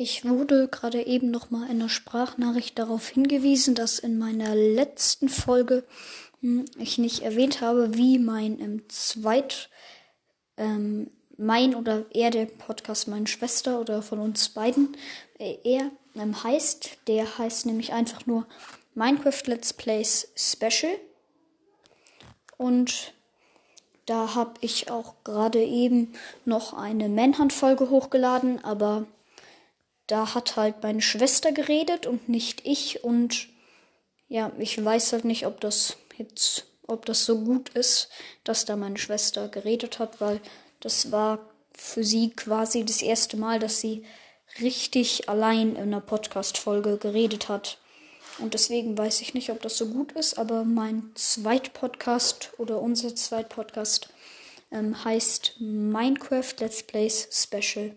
Ich wurde gerade eben noch mal in der Sprachnachricht darauf hingewiesen, dass in meiner letzten Folge hm, ich nicht erwähnt habe, wie mein ähm, zweit ähm, mein oder er der Podcast meine Schwester oder von uns beiden äh, er ähm, heißt. Der heißt nämlich einfach nur Minecraft Let's Plays Special und da habe ich auch gerade eben noch eine Manhunt-Folge hochgeladen, aber da hat halt meine Schwester geredet und nicht ich. Und ja, ich weiß halt nicht, ob das jetzt, ob das so gut ist, dass da meine Schwester geredet hat, weil das war für sie quasi das erste Mal, dass sie richtig allein in einer Podcast-Folge geredet hat. Und deswegen weiß ich nicht, ob das so gut ist, aber mein Zweitpodcast oder unser Zweitpodcast ähm, heißt Minecraft Let's Plays Special.